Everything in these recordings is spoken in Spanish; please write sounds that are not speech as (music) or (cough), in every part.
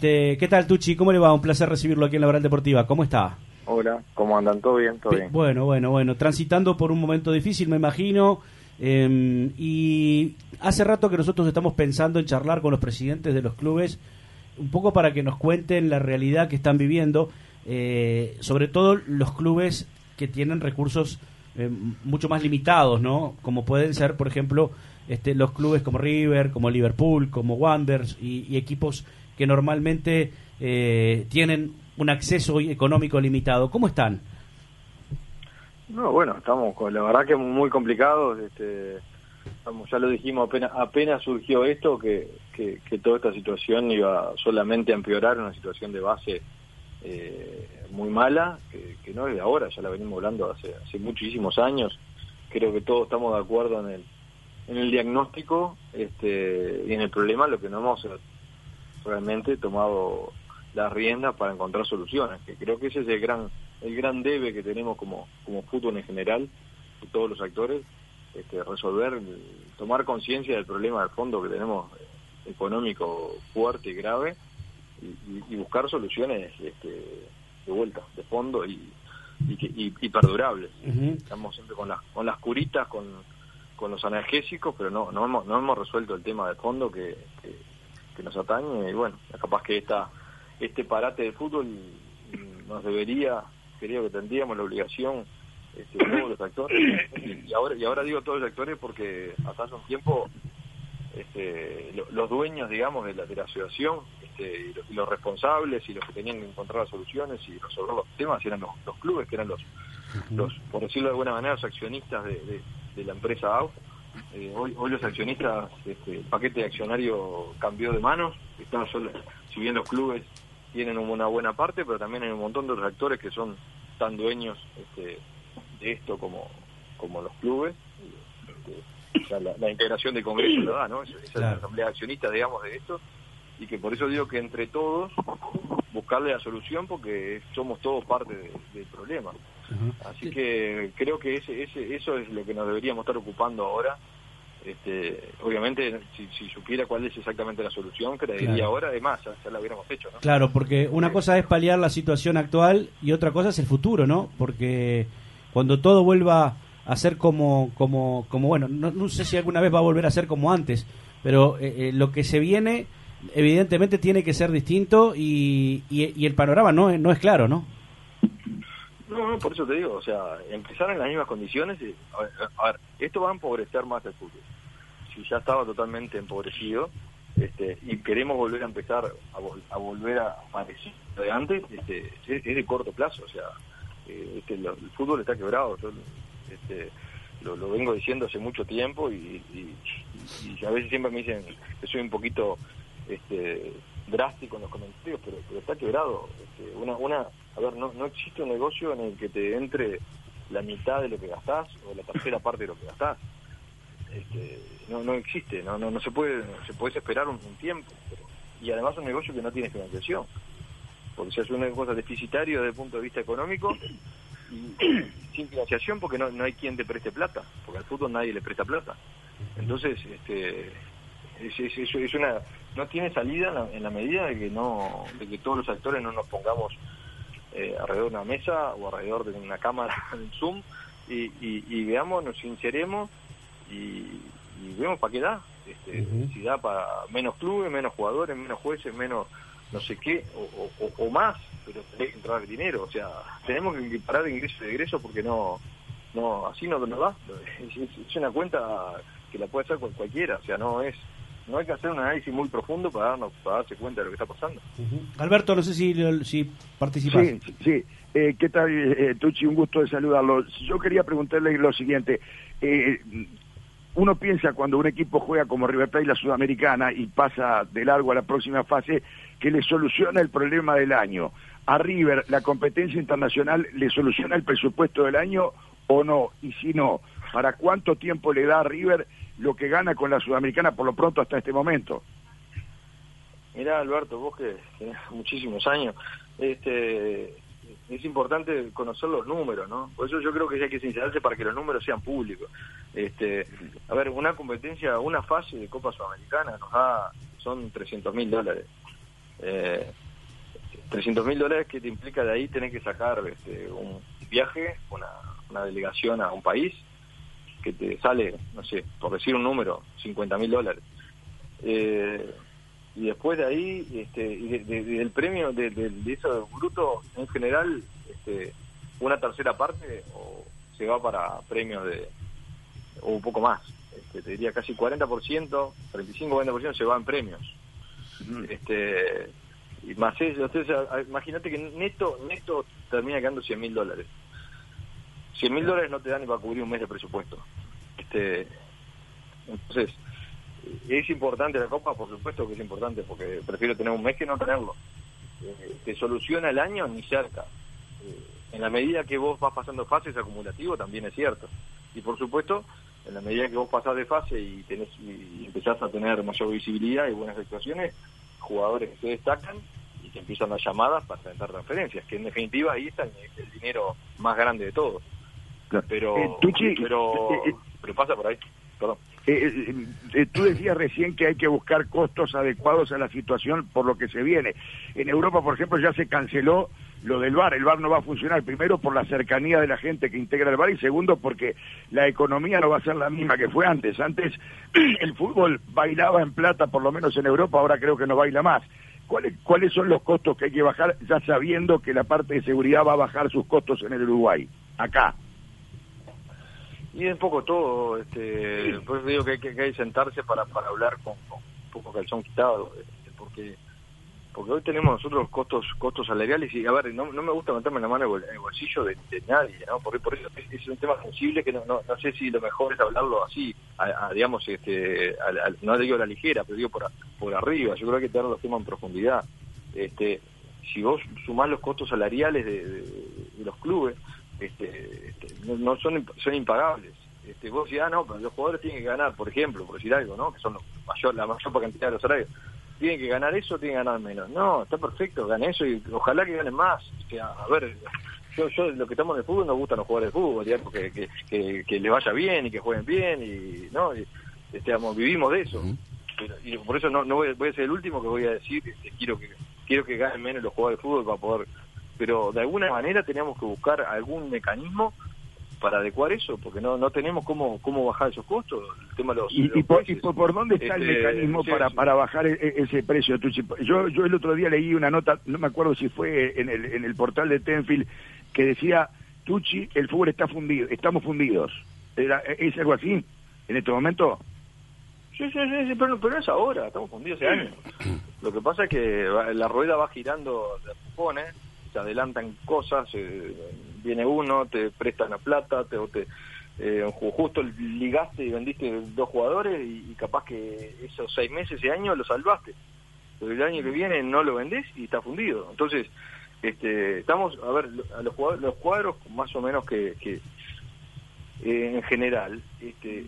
Este, ¿Qué tal, Tuchi? ¿Cómo le va? Un placer recibirlo aquí en la Oral Deportiva. ¿Cómo está? Hola, ¿cómo andan? ¿Todo bien? ¿Todo bien? Bueno, bueno, bueno. Transitando por un momento difícil, me imagino. Em, y hace rato que nosotros estamos pensando en charlar con los presidentes de los clubes, un poco para que nos cuenten la realidad que están viviendo, eh, sobre todo los clubes que tienen recursos eh, mucho más limitados, ¿no? Como pueden ser, por ejemplo, este, los clubes como River, como Liverpool, como Wanderers y, equipos que normalmente eh, tienen un acceso económico limitado. ¿Cómo están? No, bueno, estamos con la verdad que muy complicados. Este, ya lo dijimos apenas, surgió esto que, que, toda esta situación iba solamente a empeorar una situación de base eh, muy mala, que, no es de ahora, ya la venimos hablando hace, hace muchísimos años. Creo que todos estamos de acuerdo en el, en el diagnóstico este, y en el problema, lo que no hemos realmente tomado la rienda para encontrar soluciones, que creo que ese es el gran el gran debe que tenemos como, como fútbol en general, de todos los actores, este, resolver, tomar conciencia del problema del fondo que tenemos eh, económico fuerte y grave y, buscar soluciones este, de vuelta, de fondo y, y, perdurables. Estamos siempre con las, con las curitas, con, con los analgésicos, pero no, no, hemos, no hemos resuelto el tema de fondo que, que, nos atañe y bueno, capaz que esta, este parate de fútbol nos debería creo que tendríamos la obligación este, todos los actores. Y, ahora y ahora digo todos los actores porque hasta hace un tiempo este, los dueños digamos de la, de la asociación este, y, los, responsables y los que tenían que encontrar las soluciones y resolver los temas eran los, clubes que eran los, los por decirlo de alguna manera los accionistas de, la empresa AUF eh, hoy, hoy los accionistas este, el paquete de accionario cambió de manos están solo, si bien los clubes tienen una buena parte, pero también hay un montón de otros actores que son tan dueños este, de esto como, como los clubes. Este, la, integración de Congreso lo da, ¿no? Esa es la asamblea accionista, digamos, de esto. Y que por eso digo que entre todos buscarle la solución porque somos todos parte del problema. Así que creo que ese, ese, eso es lo que nos deberíamos estar ocupando ahora este, obviamente, si, supiera cuál es exactamente la solución, creería ahora, además, ya, ya, la hubiéramos hecho, ¿no? Claro, porque una cosa es paliar la situación actual y otra cosa es el futuro, ¿no? Porque cuando todo vuelva a ser como, como, como bueno, no, sé si alguna vez va a volver a ser como antes, pero eh, eh, lo que se viene, evidentemente, tiene que ser distinto y, y, el panorama no, no es claro, ¿no? No, no, por eso te digo, o sea, empezar en las mismas condiciones, y, a, ver, esto va a empobrecer más el fútbol. Si ya estaba totalmente empobrecido este, y queremos volver a empezar a, volver a parecer de antes, este, es, de corto plazo, o sea, eh, este, el fútbol está quebrado, yo este, lo, vengo diciendo hace mucho tiempo y, a veces siempre me dicen que soy un poquito este, drástico en los comentarios, pero, pero está quebrado. Este, una, una a ver, no, no existe un negocio en el que te entre la mitad de lo que gastás o la tercera parte de lo que gastás. Este, no, no existe, no, no, no se puede, se puede esperar un, tiempo. y además un negocio que no tiene financiación. Porque se hace un negocio deficitario desde el punto de vista económico y sin financiación porque no, no hay quien te preste plata, porque al fútbol nadie le presta plata. Entonces, este, es, es, es una no tiene salida en la, medida de que no de que todos los actores no nos pongamos eh, alrededor de una mesa o alrededor de una cámara (laughs) en Zoom y, veamos, nos sinceremos y, y vemos para qué da. Este, Si da para menos clubes, menos jugadores, menos jueces, menos no sé qué, o, más, pero tiene que entrar dinero. O sea, tenemos que parar de ingreso y de egreso porque no, no así no nos da. (laughs) Es, una cuenta que la puede hacer cualquiera, o sea, no es no hay que hacer un análisis muy profundo para darnos para darse cuenta de lo que está pasando. Alberto, no sé si, si participas. Sí, sí. Eh, ¿Qué tal, eh, Tucci? Un gusto de saludarlo. Yo quería preguntarle lo siguiente. Eh, uno piensa cuando un equipo juega como River Plate la Sudamericana y pasa de largo a la próxima fase que le soluciona el problema del año. ¿A River la competencia internacional le soluciona el presupuesto del año o no? Y si no, ¿para cuánto tiempo le da a River lo que gana con la Sudamericana por lo pronto hasta este momento. Mirá, Alberto, vos que tenés muchísimos años, este, es importante conocer los números, ¿no? Por eso yo creo que hay que sincerarse para que los números sean públicos. Este, a ver, una competencia, una fase de Copa Sudamericana nos da, son 300 mil dólares. Eh, 300 mil dólares que te implica de ahí tener que sacar este, un viaje, una, una delegación a un país, que te sale, no sé, por decir un número, 50 mil dólares. Eh, y después de ahí, este, y del premio, de, de, eso bruto, en general, este, una tercera parte o se va para premios de, o un poco más, este, te diría casi 40%, 35-40% se va en premios. Este, y más eso, imagínate que neto, neto termina quedando 100 mil dólares. 100 mil dólares no te dan ni para cubrir un mes de presupuesto. Este, entonces, ¿Es importante la Copa? Por supuesto que es importante, porque prefiero tener un mes que no tenerlo. Eh, ¿Te soluciona el año? Ni cerca. Eh, en la medida que vos vas pasando fases acumulativo, también es cierto. Y por supuesto, en la medida que vos pasás de fase y, tenés, y empezás a tener mayor visibilidad y buenas actuaciones, jugadores que se destacan y que empiezan las llamadas para presentar transferencias, que en definitiva ahí está el, dinero más grande de todos. Pero, eh, pero, pero pasa por ahí. Perdón. Eh, eh, eh, tú decías recién que hay que buscar costos adecuados a la situación por lo que se viene. En Europa, por ejemplo, ya se canceló lo del bar. El bar no va a funcionar, primero por la cercanía de la gente que integra el bar y segundo porque la economía no va a ser la misma que fue antes. Antes (clears throat) el fútbol bailaba en plata, por lo menos en Europa, ahora creo que no baila más. ¿Cuáles, ¿Cuáles son los costos que hay que bajar ya sabiendo que la parte de seguridad va a bajar sus costos en el Uruguay? Acá. Y un poco todo, este, pues digo que hay que, sentarse para, para hablar con, un poco calzón quitado, este, porque porque hoy tenemos nosotros costos costos salariales y a ver no, no me gusta meterme la mano en el bolsillo de, nadie no porque por eso es, un tema sensible que no, no, sé si lo mejor es hablarlo así a, digamos este no digo la ligera pero digo por por arriba. Yo creo que hay que tener los temas en profundidad. Este si vos sumás los costos salariales de los clubes este, este, no, son son impagables. Este, vos decís, ah, no, pero los jugadores tienen que ganar, por ejemplo, por decir algo, ¿no? Que son mayor, la mayor cantidad de los salarios. Tienen que ganar eso, tienen que ganar menos. No, está perfecto, ganen eso y ojalá que ganen más. a ver, yo, yo, lo que estamos en el fútbol nos gustan los jugadores de fútbol, digamos, que, que, que, que le vaya bien y que jueguen bien y, ¿no? Y, este, vivimos de eso. y por eso no, no voy, voy, a ser el último que voy a decir, este, quiero que quiero que ganen menos los jugadores de fútbol para poder pero de alguna manera teníamos que buscar algún mecanismo para adecuar eso, porque no no tenemos cómo cómo bajar esos costos. El tema los, ¿Y, por, por, dónde está el este, mecanismo para, para bajar e, e, ese precio? Yo, yo el otro día leí una nota, no me acuerdo si fue en el, en el portal de Tenfield, que decía, Tucci, el fútbol está fundido, estamos fundidos. ¿Es algo así en este momento? Sí, sí, sí, pero, no es ahora, estamos fundidos hace años. Lo que pasa es que la rueda va girando de pupones te adelantan cosas, eh, viene uno, te prestan la plata, te, te eh, justo ligaste y vendiste dos jugadores y, capaz que esos seis meses, ese año lo salvaste. Pero el año que viene no lo vendés y está fundido. Entonces, este, estamos, a ver, a los, cuadros, los cuadros más o menos que, que eh, en general, este,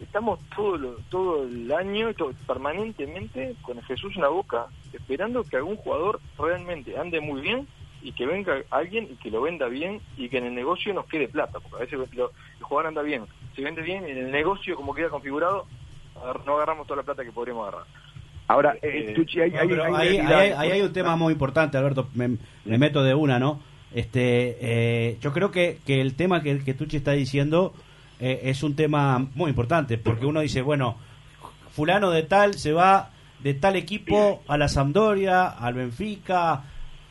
estamos todo, todo el año, permanentemente con Jesús en la boca, esperando que algún jugador realmente ande muy bien y que venga alguien y que lo venda bien y que en el negocio nos quede plata, porque a veces lo, el jugador anda bien, se vende bien y en el negocio como queda configurado no agarramos toda la plata que podríamos agarrar. Ahora, eh, hay, hay, un tema muy importante, Alberto, me, meto de una, ¿no? Este, eh, yo creo que, que el tema que, que Tucci está diciendo eh, es un tema muy importante, porque uno dice, bueno, fulano de tal se va de tal equipo a la Sampdoria, al Benfica,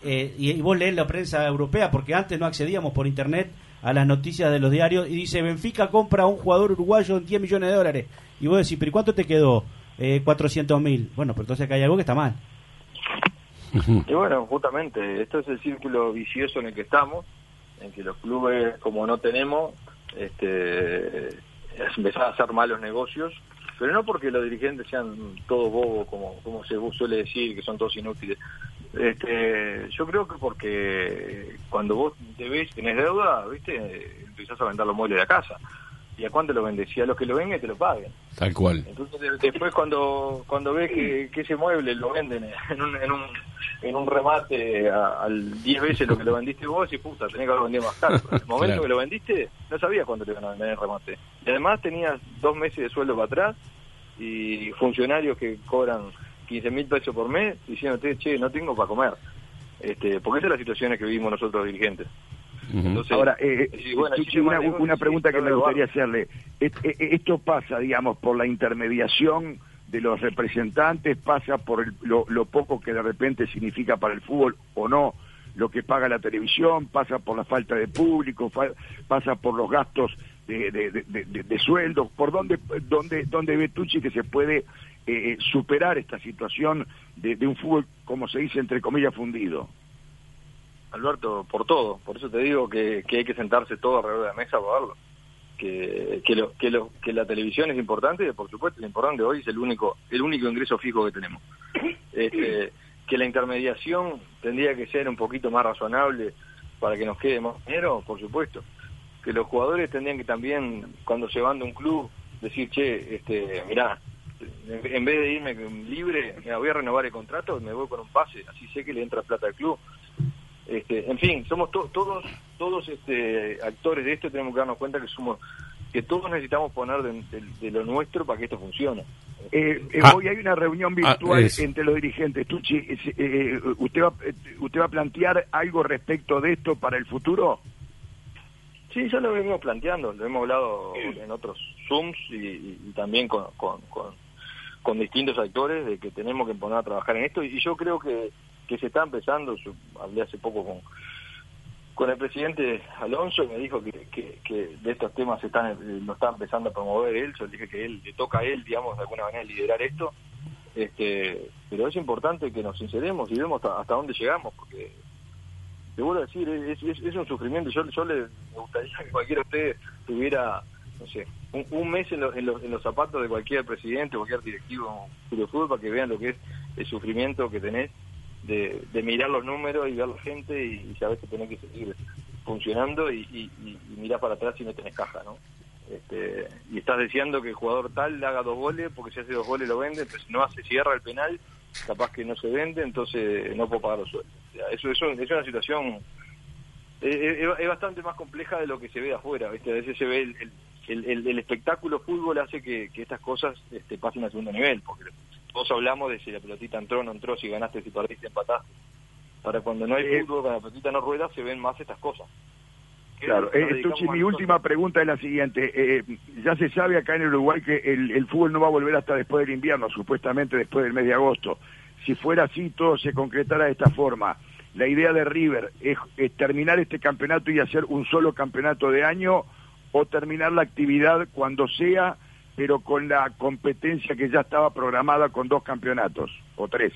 eh, y, vos lees la prensa europea, porque antes no accedíamos por internet a las noticias de los diarios, y dice, Benfica compra a un jugador uruguayo en 10 millones de dólares. Y vos decís, pero cuánto te quedó? Eh, 400 mil. Bueno, pero entonces acá hay algo que está mal. Y bueno, justamente, esto es el círculo vicioso en el que estamos, en que los clubes, como no tenemos, este, empezar a hacer malos negocios, pero no porque los dirigentes sean todos bobos, como, como se suele decir, que son todos inútiles, este, yo creo que porque cuando vos debes, tenés deuda, ¿viste? Empezás a vender los muebles de la casa. ¿Y a cuánto lo vendes? Y a los que lo vengan te lo paguen. Tal cual. Entonces después cuando cuando ves que, ese mueble lo venden en un, en un, en un remate al 10 veces lo que lo vendiste vos, y puta, tenés que haberlo vendido más caro. En el momento que lo vendiste, no sabías cuánto te iban a vender el remate. Y además tenías dos meses de sueldo para atrás y funcionarios que cobran 15 mil pesos por mes diciendo, che, no tengo para comer. Este, porque esa es la situación que vivimos nosotros dirigentes. Ahora, eh, una, pregunta que me gustaría hacerle. E, esto pasa, digamos, por la intermediación de los representantes, pasa por lo, lo, poco que de repente significa para el fútbol o no lo que paga la televisión, pasa por la falta de público, pasa por los gastos de, de, sueldos. ¿Por dónde, dónde, dónde ve Tucci que se puede eh, eh, superar esta situación de, un fútbol, como se dice, entre comillas, fundido? Alberto, por todo. Por eso te digo que, hay que sentarse todo alrededor de la mesa para verlo. Que, que, lo, que, lo, que la televisión es importante, por supuesto es importante. Hoy es el único el único ingreso fijo que tenemos. Este, que la intermediación tendría que ser un poquito más razonable para que nos quede más dinero, por supuesto. Que los jugadores tendrían que también, cuando se van de un club, decir, che, este, mirá, en vez de irme libre, voy a renovar el contrato, me voy con un pase, así sé que le entra plata al club. Este, en fin, somos todos todos este, actores de esto, tenemos que darnos cuenta que somos que todos necesitamos poner de, lo nuestro para que esto funcione. Eh, eh, ah. hoy hay una reunión ah, virtual entre los dirigentes. Tucci, eh, ¿usted, va, ¿usted va a plantear algo respecto de esto para el futuro? Sí, ya lo venimos planteando, lo hemos hablado en otros Zooms y, también con, con, distintos actores de que tenemos que poner a trabajar en esto y yo creo que, que se está empezando, yo hablé hace poco con con el presidente Alonso y me dijo que, que, de estos temas se están, eh, lo está empezando a promover él, yo le dije que él le toca a él, digamos, de alguna manera liderar esto, este, pero es importante que nos sinceremos y vemos hasta, dónde llegamos, porque te vuelvo a decir, es, un sufrimiento, yo, yo le gustaría que cualquiera de ustedes tuviera, no sé, un, mes en, en, los, en los zapatos de cualquier presidente, cualquier directivo de fútbol para que vean lo que es el sufrimiento que tenés de, mirar los números y ver la gente y, saber que tenés que seguir funcionando y, y, mirar para atrás si no tenés caja, ¿no? Este, y estás deseando que el jugador tal le haga dos goles, porque si hace dos goles lo vende, entonces no hace, cierra el penal, capaz que no se vende, entonces no puedo pagar los sueldos. eso, eso es una situación, es, bastante más compleja de lo que se ve afuera, ¿viste? a veces se ve el, el, el, espectáculo fútbol hace que, estas cosas este, pasen a segundo nivel, porque todos hablamos de si la pelotita entró o no entró, si ganaste, si perdiste, empataste. Para cuando no hay eh, fútbol, cuando la pelotita no rueda, se ven más estas cosas. Claro, eh, mi última pregunta es la siguiente. Eh, ya se sabe acá en el Uruguay que el, fútbol no va a volver hasta después del invierno, supuestamente después del mes de agosto. Si fuera así, todo se concretara de esta forma. La idea de River es, es terminar este campeonato y hacer un solo campeonato de año o terminar la actividad cuando sea pero con la competencia que ya estaba programada con dos campeonatos, o tres.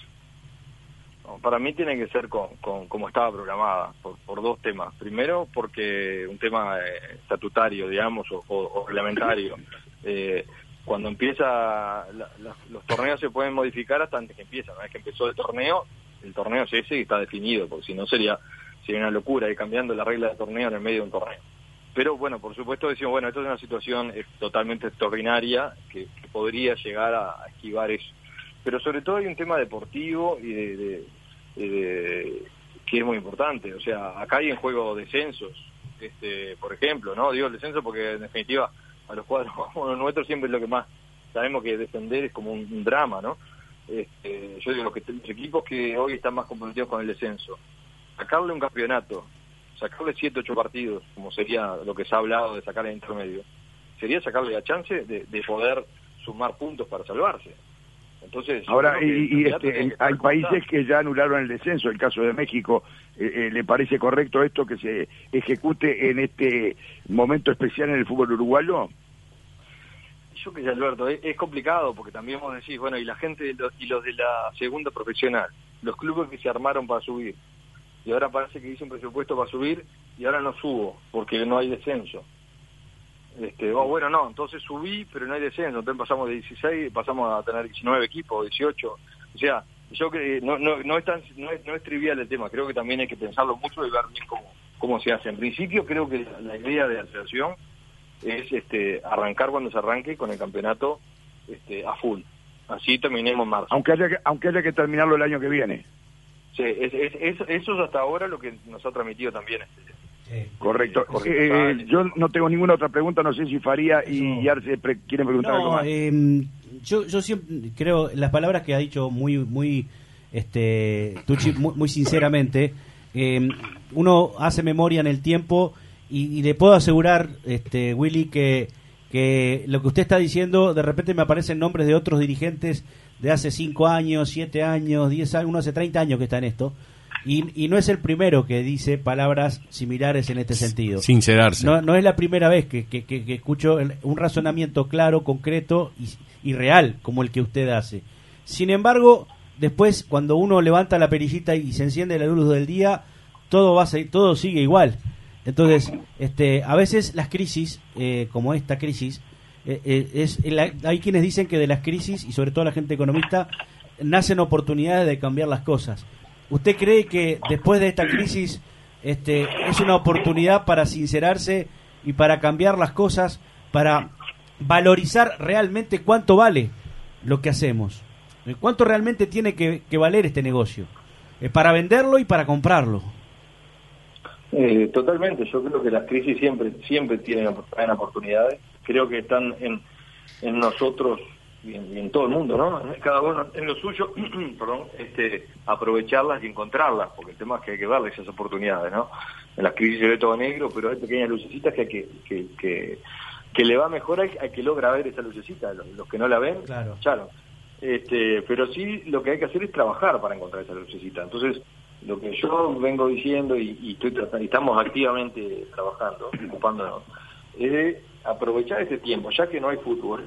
para mí tiene que ser con, como estaba programada, por, dos temas. Primero, porque un tema eh, estatutario, digamos, o, reglamentario. (laughs) Eh, cuando empieza, los torneos se pueden modificar hasta antes que empieza. Una vez que empezó el torneo, el torneo es ese y está definido, porque si no sería, sería una locura ir cambiando la regla del torneo en el medio de un torneo. Pero bueno, por supuesto decimos, bueno, esto es una situación totalmente extraordinaria que, podría llegar a, esquivar eso. Pero sobre todo hay un tema deportivo y de, que es muy importante. O sea, acá hay en juego descensos, este, por ejemplo, ¿no? Digo el descenso porque en definitiva a los cuadros (laughs) nuestros siempre es lo que más sabemos que defender es como un, drama, ¿no? Este, yo digo que los equipos que hoy están más comprometidos con el descenso, sacarle un campeonato sacarle 7, 8 partidos, como sería lo que se ha hablado de sacar el intermedio, sería sacarle la chance de, poder sumar puntos para salvarse. Entonces, ahora y, este, hay países que ya anularon el descenso, el caso de México. Eh, eh, ¿Le parece correcto esto que se ejecute en este momento especial en el fútbol uruguayo? Yo que sé, Alberto, es, complicado porque también vos decís, bueno, y la gente y los de la segunda profesional, los clubes que se armaron para subir, y ahora parece que hice un presupuesto para subir y ahora no subo porque no hay descenso. Este, oh, bueno, no, entonces subí, pero no hay descenso, entonces pasamos de 16, pasamos a tener 19 equipos, 18. O sea, yo creo no, no, no, es tan, no, es, no es trivial el tema, creo que también hay que pensarlo mucho y ver bien cómo, cómo se hace. En principio creo que la, idea de asociación es este, arrancar cuando se arranque con el campeonato este, a full. Así terminemos en marzo. Aunque haya, aunque haya que terminarlo el año que viene. Sí, es, eso es hasta ahora lo que nos ha transmitido también. Este, Correcto. Eh, yo no tengo ninguna otra pregunta, no sé si Faría y Arce quieren preguntar algo más. Em, yo, yo siempre creo, las palabras que ha dicho muy, muy, este, Tucci, muy, sinceramente, eh, uno hace memoria en el tiempo y, le puedo asegurar, este, Willy, que, que lo que usted está diciendo, de repente me aparecen nombres de otros dirigentes de hace 5 años, 7 años, 10 años, uno hace 30 años que está en esto. Y, no es el primero que dice palabras similares en este sentido. Sincerarse. No, no es la primera vez que, que, que, escucho un razonamiento claro, concreto y, real como el que usted hace. Sin embargo, después cuando uno levanta la perillita y se enciende la luz del día, todo va a todo sigue igual. Entonces, este, a veces las crisis, eh, como esta crisis, eh, eh, hay quienes dicen que de las crisis y sobre todo la gente economista nacen oportunidades de cambiar las cosas. ¿Usted cree que después de esta crisis este, es una oportunidad para sincerarse y para cambiar las cosas, para valorizar realmente cuánto vale lo que hacemos? ¿Cuánto realmente tiene que, valer este negocio? Eh, para venderlo y para comprarlo. Eh, totalmente, yo creo que las crisis siempre siempre tienen oportunidades. Creo que están en, en nosotros y en, todo el mundo, ¿no? Cada uno en lo suyo, (clears throat) perdón, este, aprovecharlas y encontrarlas, porque el tema es que hay que darle esas oportunidades, ¿no? En las crisis se ve todo negro, pero hay pequeñas lucecitas que hay que, que, que, le va mejor hay, hay que logra ver esa lucecita, los, que no la ven, claro. Este, pero sí lo que hay que hacer es trabajar para encontrar esa lucecita. Entonces, lo que yo vengo diciendo y, estoy tratando, estamos activamente trabajando, ocupándonos, es aprovechar este tiempo, ya que no hay fútbol,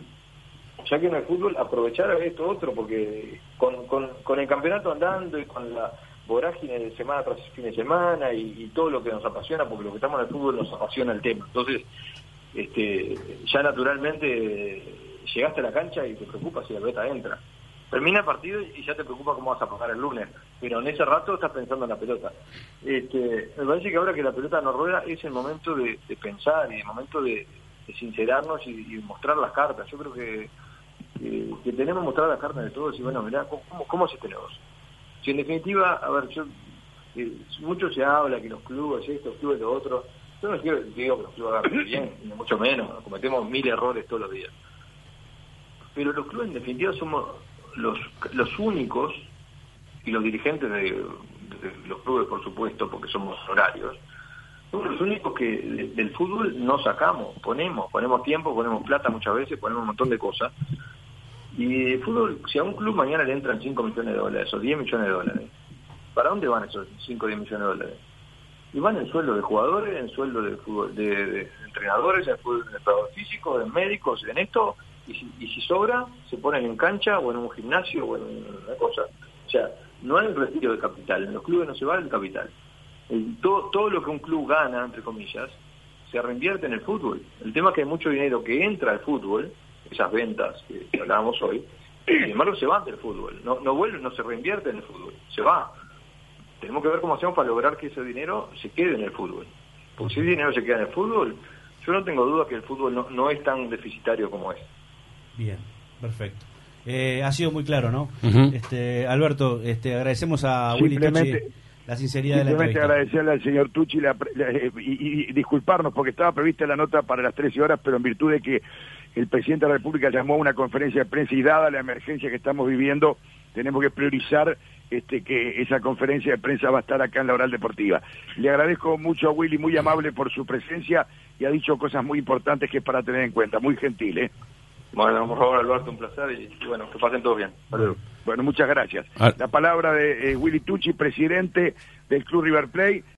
ya que no hay fútbol, aprovechar esto otro, porque con, con, el campeonato andando y con la vorágine de semana tras fin de semana y, todo lo que nos apasiona, porque lo que estamos en el fútbol nos apasiona el tema. Entonces, este, ya naturalmente llegaste a la cancha y te preocupas si la pelota entra. Termina el partido y ya te preocupa cómo vas a pagar el lunes, pero en ese rato estás pensando en la pelota. Este, me parece que ahora que la pelota no rueda es el momento de, pensar y el momento de, sincerarnos y, y, mostrar las cartas. Yo creo que que, tenemos mostrado las cartas de todos y bueno, mirá, ¿cómo, cómo es este negocio? Si en definitiva, a ver, yo, eh, mucho se habla que los clubes, estos clubes, los otros, yo no quiero digo que los clubes hagan bien, ni mucho menos, cometemos mil errores todos los días. Pero los clubes en definitiva somos los, los únicos, y los dirigentes de, los clubes por supuesto, porque somos horarios, somos los únicos que del fútbol no sacamos, ponemos, ponemos tiempo, ponemos plata muchas veces, ponemos un montón de cosas, y fútbol, si a un club mañana le entran 5 millones de dólares o 10 millones de dólares, ¿para dónde van esos 5 o 10 millones de dólares? Y van en sueldo de jugadores, en sueldo de, fútbol, de, entrenadores, en de entrenadores físicos, de médicos, en esto, y si, y si sobra, se ponen en cancha o en un gimnasio o en una cosa. O sea, no hay un retiro de capital, en los clubes no se va el capital. todo, todo lo que un club gana, entre comillas, se reinvierte en el fútbol. El tema es que hay mucho dinero que entra al fútbol esas ventas que, hablábamos hoy, (clears throat) sin embargo se van del fútbol, no, no vuelve, no se reinvierte en el fútbol, se va. Tenemos que ver cómo hacemos para lograr que ese dinero se quede en el fútbol. Porque si el dinero se queda en el fútbol, yo no tengo duda que el fútbol no, no es tan deficitario como es. Bien, perfecto. Eh, ha sido muy claro, ¿no? este, Alberto, este, agradecemos a Willy la sinceridad de la entrevista. agradecerle al señor Tucci y, disculparnos porque estaba prevista la nota para las 13 horas, pero en virtud de que el presidente de la República llamó a una conferencia de prensa y dada la emergencia que estamos viviendo, tenemos que priorizar este, que esa conferencia de prensa va a estar acá en la Oral Deportiva. Le agradezco mucho a Willy, muy amable por su presencia y ha dicho cosas muy importantes que es para tener en cuenta, muy gentil. ¿eh? Bueno, por favor, Alberto, un placer y, bueno, que pasen todos bien. Bueno, muchas gracias. Ah. La palabra de eh, Willy Tucci, presidente del Club River Plate.